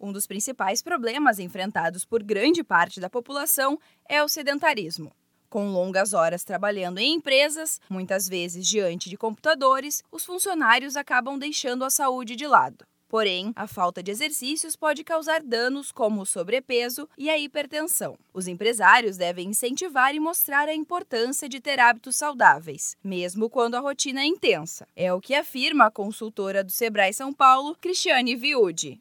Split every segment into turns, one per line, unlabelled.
Um dos principais problemas enfrentados por grande parte da população é o sedentarismo. Com longas horas trabalhando em empresas, muitas vezes diante de computadores, os funcionários acabam deixando a saúde de lado. Porém, a falta de exercícios pode causar danos como o sobrepeso e a hipertensão. Os empresários devem incentivar e mostrar a importância de ter hábitos saudáveis, mesmo quando a rotina é intensa. É o que afirma a consultora do Sebrae São Paulo, Cristiane Viude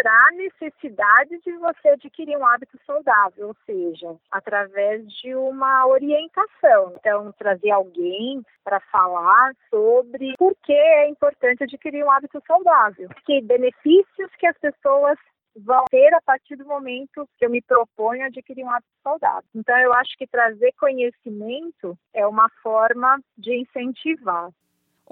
mostrar a necessidade de você adquirir um hábito saudável, ou seja, através de uma orientação. Então, trazer alguém para falar sobre por que é importante adquirir um hábito saudável, que benefícios que as pessoas vão ter a partir do momento que eu me proponho adquirir um hábito saudável. Então, eu acho que trazer conhecimento é uma forma de incentivar.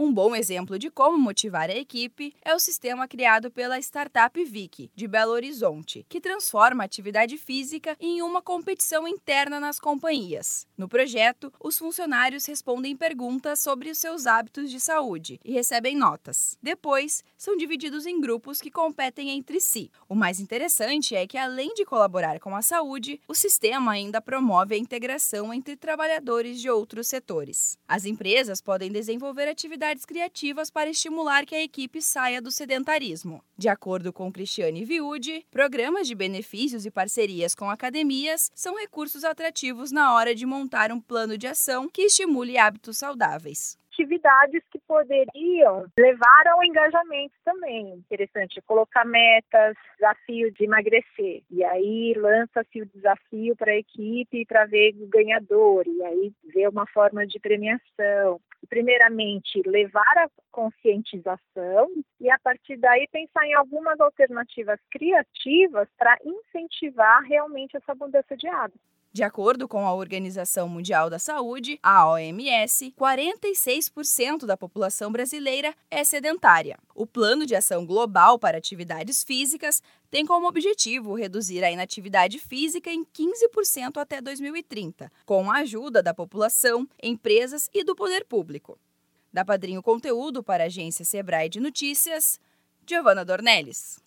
Um bom exemplo de como motivar a equipe é o sistema criado pela startup Vic, de Belo Horizonte, que transforma a atividade física em uma competição interna nas companhias. No projeto, os funcionários respondem perguntas sobre os seus hábitos de saúde e recebem notas. Depois, são divididos em grupos que competem entre si. O mais interessante é que, além de colaborar com a saúde, o sistema ainda promove a integração entre trabalhadores de outros setores. As empresas podem desenvolver atividades atividades criativas para estimular que a equipe saia do sedentarismo. De acordo com Cristiane Viude, programas de benefícios e parcerias com academias são recursos atrativos na hora de montar um plano de ação que estimule hábitos saudáveis
atividades que poderiam levar ao engajamento também. Interessante colocar metas, desafio de emagrecer. E aí lança-se o desafio para a equipe para ver o ganhador. E aí ver uma forma de premiação primeiramente, levar a conscientização e, a partir daí, pensar em algumas alternativas criativas para incentivar realmente essa mudança de hábito.
De acordo com a Organização Mundial da Saúde, a OMS, 46% da população brasileira é sedentária. O Plano de Ação Global para Atividades Físicas tem como objetivo reduzir a inatividade física em 15% até 2030, com a ajuda da população, empresas e do poder público. Da Padrinho Conteúdo para a agência Sebrae de Notícias, Giovana Dornelles.